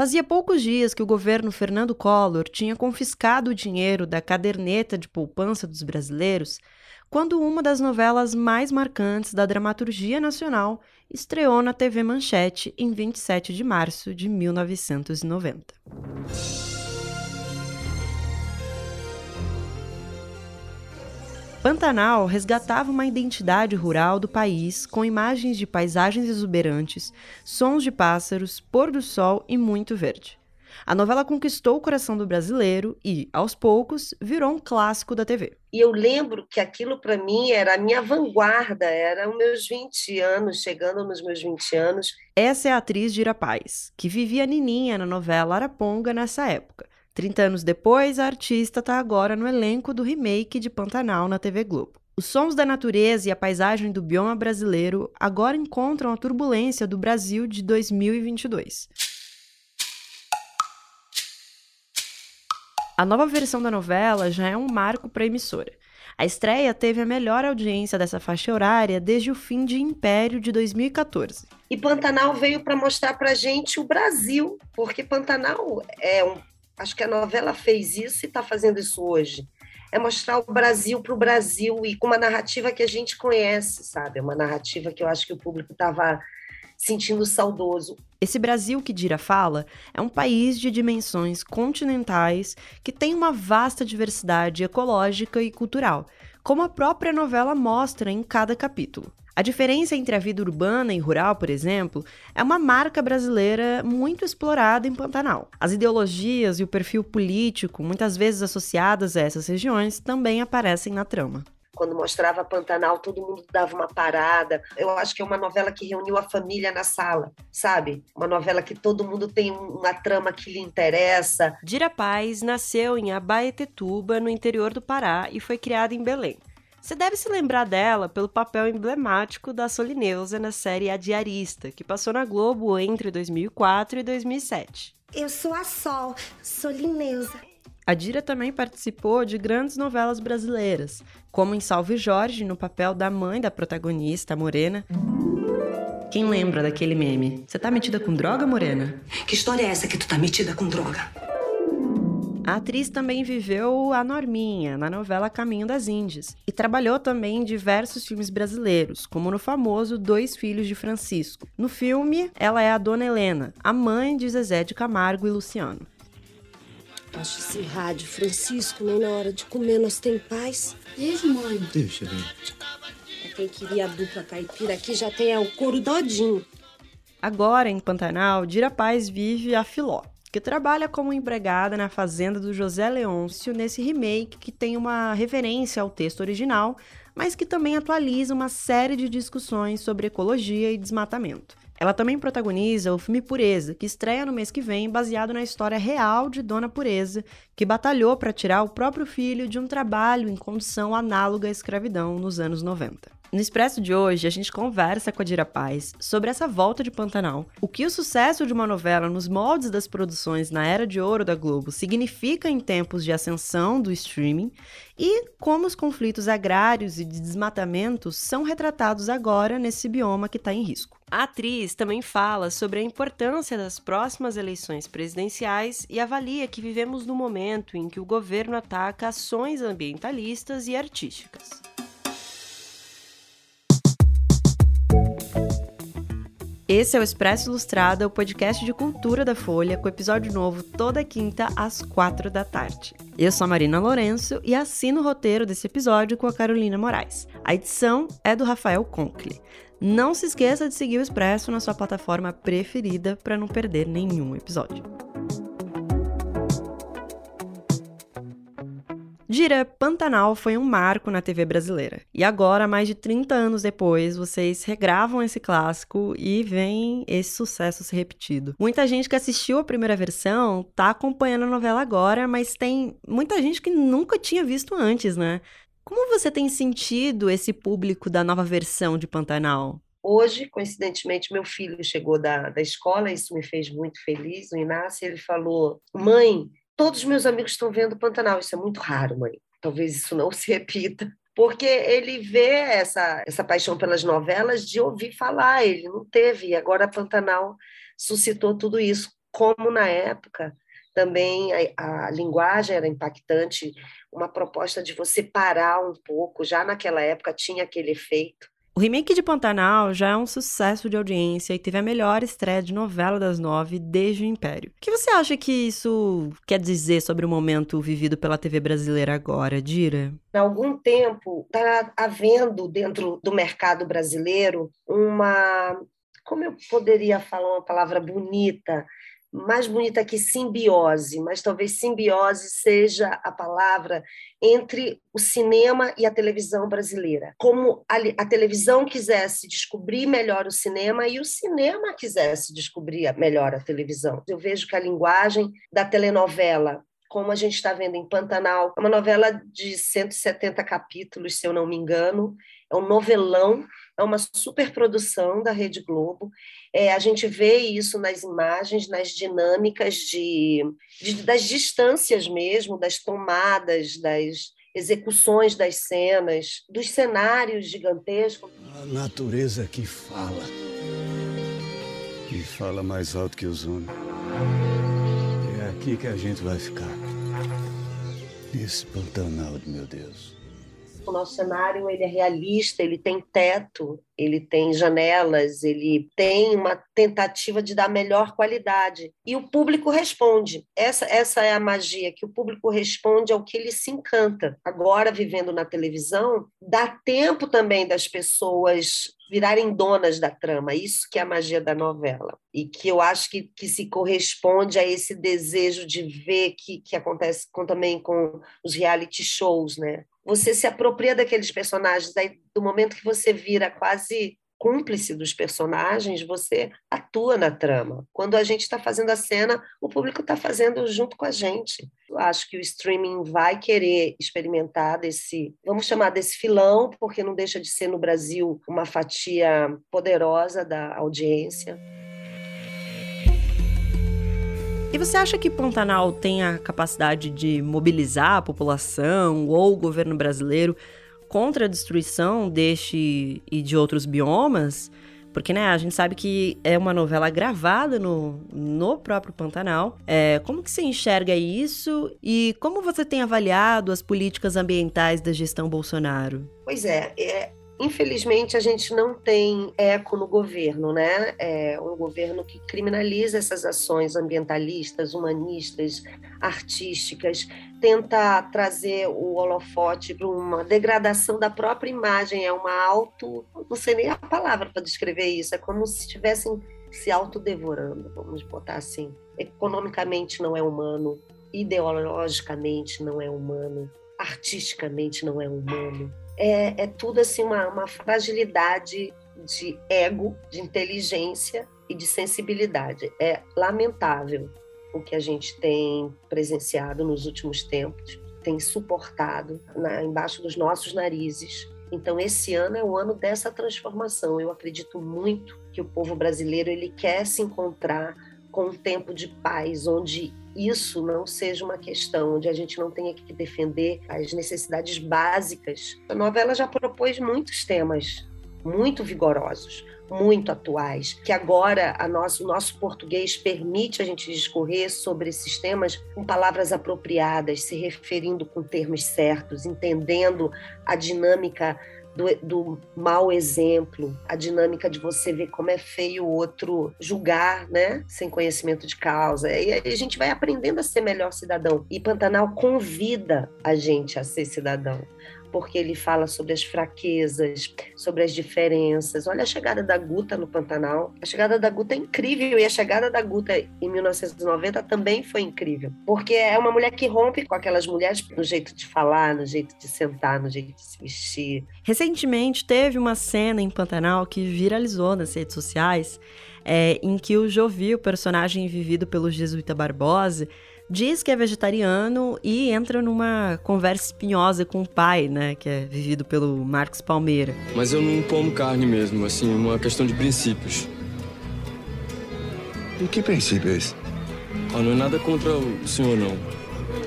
Fazia poucos dias que o governo Fernando Collor tinha confiscado o dinheiro da caderneta de poupança dos brasileiros, quando uma das novelas mais marcantes da dramaturgia nacional estreou na TV Manchete em 27 de março de 1990. Pantanal resgatava uma identidade rural do país com imagens de paisagens exuberantes, sons de pássaros, pôr do sol e muito verde. A novela conquistou o coração do brasileiro e, aos poucos, virou um clássico da TV. E eu lembro que aquilo para mim era a minha vanguarda, era os meus 20 anos, chegando nos meus 20 anos. Essa é a atriz Dira Paz, que vivia Nininha na novela Araponga nessa época. 30 anos depois, a artista está agora no elenco do remake de Pantanal na TV Globo. Os sons da natureza e a paisagem do bioma brasileiro agora encontram a turbulência do Brasil de 2022. A nova versão da novela já é um marco para a emissora. A estreia teve a melhor audiência dessa faixa horária desde o fim de Império de 2014. E Pantanal veio para mostrar para gente o Brasil, porque Pantanal é um Acho que a novela fez isso e está fazendo isso hoje. É mostrar o Brasil para o Brasil e com uma narrativa que a gente conhece, sabe? É uma narrativa que eu acho que o público estava sentindo saudoso. Esse Brasil que Dira fala é um país de dimensões continentais que tem uma vasta diversidade ecológica e cultural, como a própria novela mostra em cada capítulo. A diferença entre a vida urbana e rural, por exemplo, é uma marca brasileira muito explorada em Pantanal. As ideologias e o perfil político, muitas vezes associadas a essas regiões, também aparecem na trama quando mostrava Pantanal, todo mundo dava uma parada. Eu acho que é uma novela que reuniu a família na sala, sabe? Uma novela que todo mundo tem uma trama que lhe interessa. Dira Paz nasceu em Abaetetuba, no interior do Pará, e foi criada em Belém. Você deve se lembrar dela pelo papel emblemático da Solineusa na série A Diarista, que passou na Globo entre 2004 e 2007. Eu sou a Sol, Solineusa. A Dira também participou de grandes novelas brasileiras, como em Salve Jorge, no papel da mãe da protagonista, Morena. Quem lembra daquele meme? Você tá metida com droga, Morena? Que história é essa que tu tá metida com droga? A atriz também viveu a Norminha na novela Caminho das Índias e trabalhou também em diversos filmes brasileiros, como no famoso Dois Filhos de Francisco. No filme, ela é a Dona Helena, a mãe de Zezé de Camargo e Luciano. Acho esse rádio, Francisco, nem na hora de comer nós tem paz. Beijo, mãe. Deixa, bem. É quem queria a dupla caipira aqui já tem o couro dodinho. Agora, em Pantanal, Dira Paz vive a Filó, que trabalha como empregada na fazenda do José Leôncio nesse remake que tem uma referência ao texto original, mas que também atualiza uma série de discussões sobre ecologia e desmatamento. Ela também protagoniza o filme Pureza, que estreia no mês que vem, baseado na história real de Dona Pureza, que batalhou para tirar o próprio filho de um trabalho em condição análoga à escravidão nos anos 90. No Expresso de hoje, a gente conversa com a Dira Paz sobre essa volta de Pantanal, o que o sucesso de uma novela nos moldes das produções na era de ouro da Globo significa em tempos de ascensão do streaming e como os conflitos agrários e de desmatamento são retratados agora nesse bioma que está em risco. A atriz também fala sobre a importância das próximas eleições presidenciais e avalia que vivemos no momento em que o governo ataca ações ambientalistas e artísticas. Esse é o Expresso Ilustrada, o podcast de cultura da Folha, com episódio novo toda quinta às quatro da tarde. Eu sou a Marina Lourenço e assino o roteiro desse episódio com a Carolina Moraes. A edição é do Rafael Conkle. Não se esqueça de seguir o Expresso na sua plataforma preferida para não perder nenhum episódio. Gira Pantanal foi um marco na TV brasileira. E agora, mais de 30 anos depois, vocês regravam esse clássico e veem esse sucesso se repetido. Muita gente que assistiu a primeira versão tá acompanhando a novela agora, mas tem muita gente que nunca tinha visto antes, né? Como você tem sentido esse público da nova versão de Pantanal? Hoje, coincidentemente, meu filho chegou da, da escola, isso me fez muito feliz. O Inácio, ele falou: Mãe, todos os meus amigos estão vendo Pantanal. Isso é muito raro, mãe. Talvez isso não se repita. Porque ele vê essa, essa paixão pelas novelas de ouvir falar, ele não teve. E agora Pantanal suscitou tudo isso. como na época também a, a, linguagem era impactante, uma proposta de você parar um pouco, já naquela época tinha aquele efeito. O remake de Pantanal já é um sucesso de audiência e teve a melhor estreia de novela das nove desde o Império. O que você acha que isso quer dizer sobre o momento vivido pela TV brasileira agora, Dira? Há algum tempo está havendo dentro do mercado brasileiro uma. Como eu poderia falar uma palavra bonita? Mais bonita que simbiose, mas talvez simbiose seja a palavra entre o cinema e a televisão brasileira. Como a, a, televisão quisesse descobrir melhor o cinema e o cinema quisesse descobrir melhor a televisão. Eu vejo que a linguagem da telenovela como a gente está vendo em Pantanal, é uma novela de 170 capítulos, se eu não me engano, é um novelão, é uma superprodução da Rede Globo. É, a gente vê isso nas imagens, nas dinâmicas de, de, das distâncias mesmo, das tomadas, das execuções das cenas, dos cenários gigantescos. A natureza que fala. E fala mais alto que os homens. É aqui que a gente vai ficar. Nesse Pantanal, meu Deus. O nosso cenário ele é realista, ele tem teto, ele tem janelas, ele tem uma tentativa de dar melhor qualidade. E o público responde. Essa, essa é a magia, que o público responde ao que ele se encanta. Agora, vivendo na televisão, dá tempo também das pessoas virarem donas da trama, isso que é a magia da novela. E que eu acho que, que se corresponde a esse desejo de ver que, que acontece com, também com os reality shows, né? Você se apropria daqueles personagens, aí, do momento que você vira quase cúmplice dos personagens, você atua na trama. Quando a gente está fazendo a cena, o público está fazendo junto com a gente. Eu acho que o streaming vai querer experimentar desse, vamos chamar desse filão, porque não deixa de ser no Brasil uma fatia poderosa da audiência. E você acha que Pantanal tem a capacidade de mobilizar a população ou o governo brasileiro contra a destruição deste e de outros biomas, porque né, a gente sabe que é uma novela gravada no, no próprio Pantanal. É, como que você enxerga isso e como você tem avaliado as políticas ambientais da gestão Bolsonaro? Pois é, é Infelizmente, a gente não tem eco no governo, né? É um governo que criminaliza essas ações ambientalistas, humanistas, artísticas, tenta trazer o holofote para uma degradação da própria imagem, é uma auto. Não sei nem a palavra para descrever isso, é como se estivessem se autodevorando, vamos botar assim. Economicamente não é humano, ideologicamente não é humano, artisticamente não é humano é, é tudo assim uma, uma fragilidade de ego, de inteligência e de sensibilidade. É lamentável o que a gente tem presenciado nos últimos tempos, tem suportado na, embaixo dos nossos narizes. Então esse ano é o ano dessa transformação. Eu acredito muito que o povo brasileiro ele quer se encontrar com um tempo de paz, onde isso não seja uma questão, onde a gente não tenha que defender as necessidades básicas. A novela já propôs muitos temas muito vigorosos, muito atuais, que agora a nosso, o nosso português permite a gente discorrer sobre esses temas com palavras apropriadas, se referindo com termos certos, entendendo a dinâmica do, do mau exemplo, a dinâmica de você ver como é feio o outro julgar, né, sem conhecimento de causa. E aí a gente vai aprendendo a ser melhor cidadão. E Pantanal convida a gente a ser cidadão porque ele fala sobre as fraquezas, sobre as diferenças. Olha a chegada da Guta no Pantanal. A chegada da Guta é incrível e a chegada da Guta em 1990 também foi incrível, porque é uma mulher que rompe com aquelas mulheres no jeito de falar, no jeito de sentar, no jeito de se vestir. Recentemente teve uma cena em Pantanal que viralizou nas redes sociais, é, em que o Jovi, o personagem vivido pelo Jesuíta Barbosa, diz que é vegetariano e entra numa conversa espinhosa com o pai, né, que é vivido pelo Marcos Palmeira. Mas eu não como carne mesmo, assim, uma questão de princípios. E que princípio é esse? Ah, não é nada contra o senhor, não.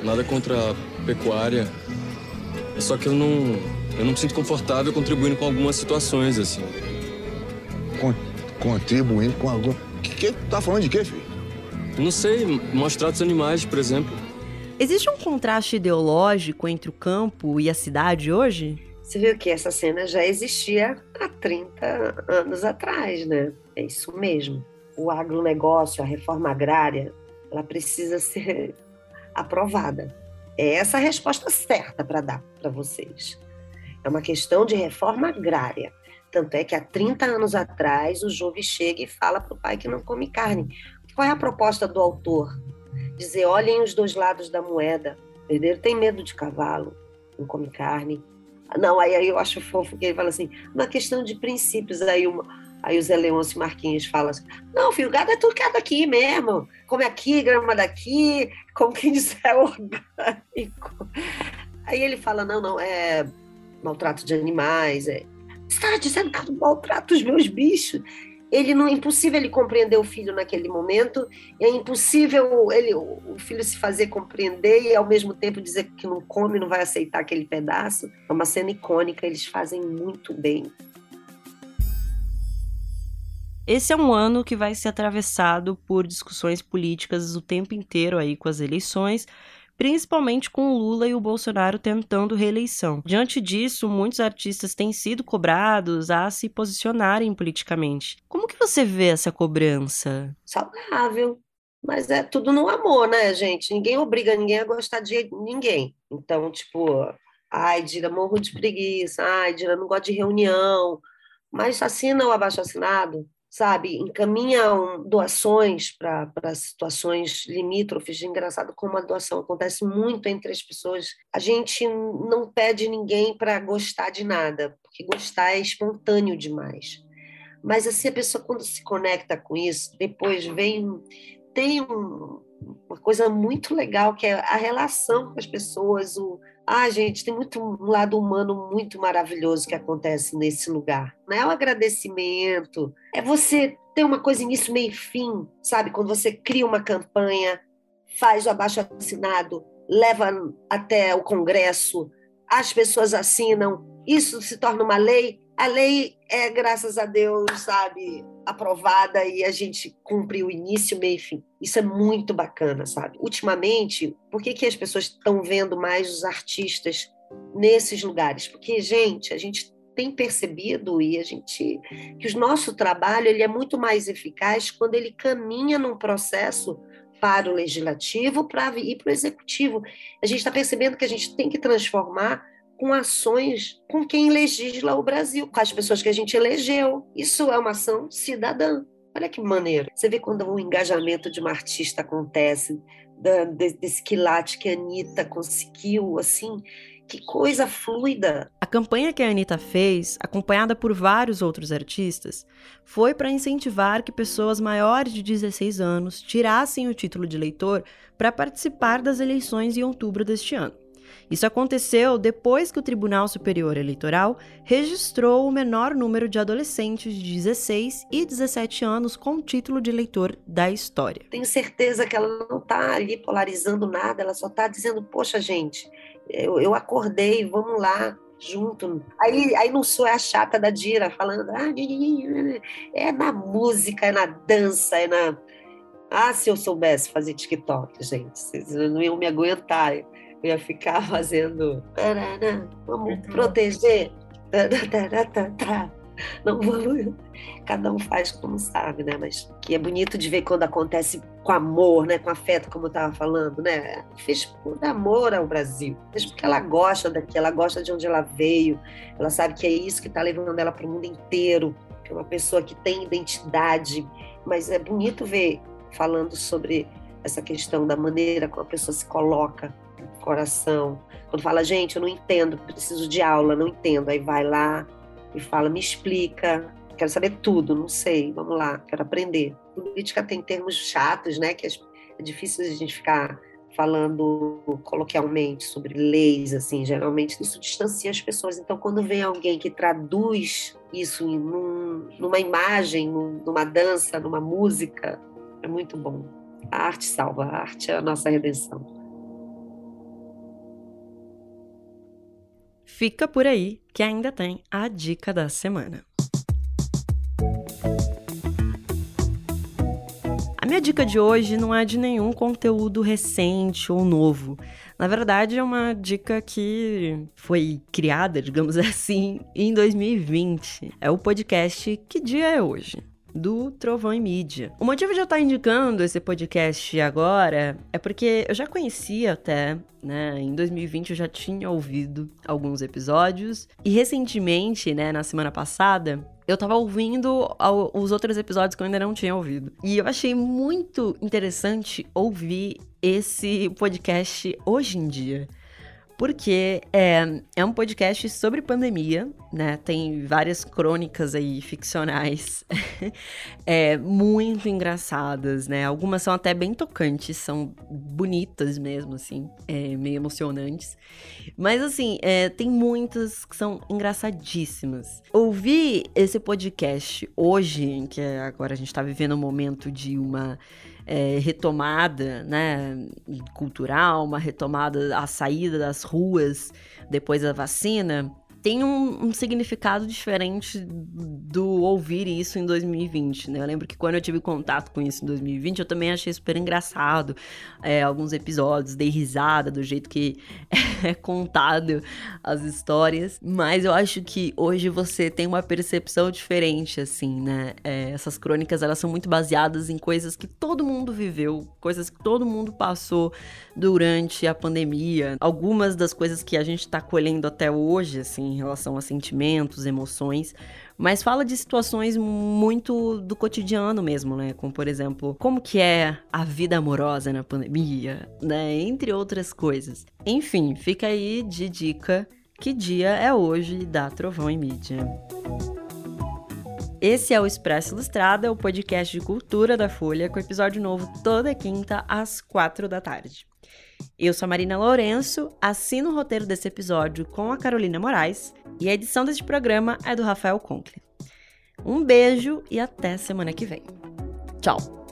Nada contra a pecuária. É só que eu não, eu não me sinto confortável contribuindo com algumas situações, assim. Con contribuindo com alguma... Que, que tá falando de quê, filho? Não sei, maus tratos animais, por exemplo. Existe um contraste ideológico entre o campo e a cidade hoje? Você viu que essa cena já existia há 30 anos atrás, né? É isso mesmo. O agronegócio, a reforma agrária, ela precisa ser aprovada. É essa a resposta certa para dar para vocês. É uma questão de reforma agrária. Tanto é que há 30 anos atrás o Jove chega e fala para o pai que não come carne. Qual é a proposta do autor? Dizer: olhem os dois lados da moeda. O tem medo de cavalo, não come carne. Não, aí, aí eu acho fofo que ele fala assim: uma questão de princípios. Aí, uma, aí o Zé Leôncio Marquinhos fala assim: não, filho, gado é tudo daqui mesmo. Come aqui, grama daqui, como quem diz, é orgânico. Aí ele fala: não, não, é maltrato de animais. É... Você está dizendo que eu maltrato os meus bichos? Ele não é impossível ele compreender o filho naquele momento, é impossível ele o filho se fazer compreender e ao mesmo tempo dizer que não come, não vai aceitar aquele pedaço. É uma cena icônica, eles fazem muito bem. Esse é um ano que vai ser atravessado por discussões políticas o tempo inteiro aí com as eleições, principalmente com o Lula e o Bolsonaro tentando reeleição. Diante disso, muitos artistas têm sido cobrados a se posicionarem politicamente. Como que você vê essa cobrança? Saudável. Mas é tudo no amor, né, gente? Ninguém obriga ninguém a gostar de ninguém. Então, tipo, ai, Dira, morro de preguiça. Ai, Dira, não gosto de reunião. Mas assina o abaixo assinado sabe, encaminham doações para situações limítrofes. Engraçado como a doação acontece muito entre as pessoas. A gente não pede ninguém para gostar de nada, porque gostar é espontâneo demais. Mas assim, a pessoa quando se conecta com isso, depois vem tem um, uma coisa muito legal que é a relação com as pessoas, o ah, gente, tem muito um lado humano muito maravilhoso que acontece nesse lugar. Não é o agradecimento, é você ter uma coisa início, meio e fim, sabe? Quando você cria uma campanha, faz o abaixo assinado, leva até o Congresso, as pessoas assinam, isso se torna uma lei, a lei é, graças a Deus, sabe, aprovada e a gente cumpre o início, meio e fim. Isso é muito bacana, sabe? Ultimamente, por que, que as pessoas estão vendo mais os artistas nesses lugares? Porque, gente, a gente tem percebido e a gente que o nosso trabalho ele é muito mais eficaz quando ele caminha num processo para o legislativo para ir para o executivo. A gente está percebendo que a gente tem que transformar com ações com quem legisla o Brasil, com as pessoas que a gente elegeu. Isso é uma ação cidadã. Olha que maneiro. Você vê quando o engajamento de uma artista acontece, desse quilate que a Anitta conseguiu, assim, que coisa fluida. A campanha que a Anitta fez, acompanhada por vários outros artistas, foi para incentivar que pessoas maiores de 16 anos tirassem o título de eleitor para participar das eleições em outubro deste ano. Isso aconteceu depois que o Tribunal Superior Eleitoral registrou o menor número de adolescentes de 16 e 17 anos com título de eleitor da história. Tenho certeza que ela não está ali polarizando nada, ela só está dizendo: poxa, gente, eu, eu acordei, vamos lá, junto. Aí, aí não sou a chata da Dira falando, ah, é na música, é na dança, é na. Ah, se eu soubesse fazer TikTok, gente, vocês não iam me aguentar. Ia ficar fazendo. Vamos proteger. Não vamos. Cada um faz como sabe, né? Mas que é bonito de ver quando acontece com amor, né? Com afeto, como eu estava falando, né? Fez por amor ao Brasil. Fez porque ela gosta daqui, ela gosta de onde ela veio. Ela sabe que é isso que está levando ela para o mundo inteiro. Que é uma pessoa que tem identidade. Mas é bonito ver falando sobre essa questão da maneira como a pessoa se coloca coração. Quando fala, gente, eu não entendo, preciso de aula, não entendo. Aí vai lá e fala, me explica, quero saber tudo, não sei, vamos lá, quero aprender. Política tem termos chatos, né? Que é difícil a gente ficar falando coloquialmente sobre leis, assim, geralmente isso distancia as pessoas. Então, quando vem alguém que traduz isso num, numa imagem, numa dança, numa música, é muito bom. A arte salva, a arte é a nossa redenção. Fica por aí que ainda tem a dica da semana. A minha dica de hoje não é de nenhum conteúdo recente ou novo. Na verdade, é uma dica que foi criada, digamos assim, em 2020. É o podcast Que Dia é Hoje? Do Trovão e Mídia. O motivo de eu estar indicando esse podcast agora é porque eu já conhecia até, né? Em 2020 eu já tinha ouvido alguns episódios e recentemente, né, na semana passada, eu tava ouvindo os outros episódios que eu ainda não tinha ouvido. E eu achei muito interessante ouvir esse podcast hoje em dia porque é, é um podcast sobre pandemia, né? Tem várias crônicas aí ficcionais, é, muito engraçadas, né? Algumas são até bem tocantes, são bonitas mesmo, assim, é, meio emocionantes. Mas, assim, é, tem muitas que são engraçadíssimas. Ouvir esse podcast hoje, que agora a gente tá vivendo um momento de uma é, retomada né, cultural, uma retomada, a saída das ruas depois da vacina, tem um, um, significado diferente do ouvir isso em 2020, né? Eu lembro que quando eu tive contato com isso em 2020, eu também achei super engraçado é, alguns episódios, dei risada do jeito que é contado as histórias, mas eu acho que hoje você tem uma percepção diferente, assim, né? É, essas crônicas, elas são muito baseadas em coisas que todo mundo viveu, coisas que todo mundo passou durante a pandemia, algumas das coisas que a gente tá colhendo até hoje, assim, em relação a sentimentos, emoções, mas fala de situações muito do cotidiano mesmo, né? Como, por exemplo, como que é a vida amorosa na pandemia, né? Entre outras coisas. Enfim, fica aí de dica que dia é hoje da Trovão e Mídia. Esse é o Expresso Ilustrada, o podcast de cultura da Folha, com episódio novo toda quinta às quatro da tarde. Eu sou a Marina Lourenço, assino o roteiro desse episódio com a Carolina Moraes e a edição desse programa é do Rafael Conkle. Um beijo e até semana que vem. Tchau!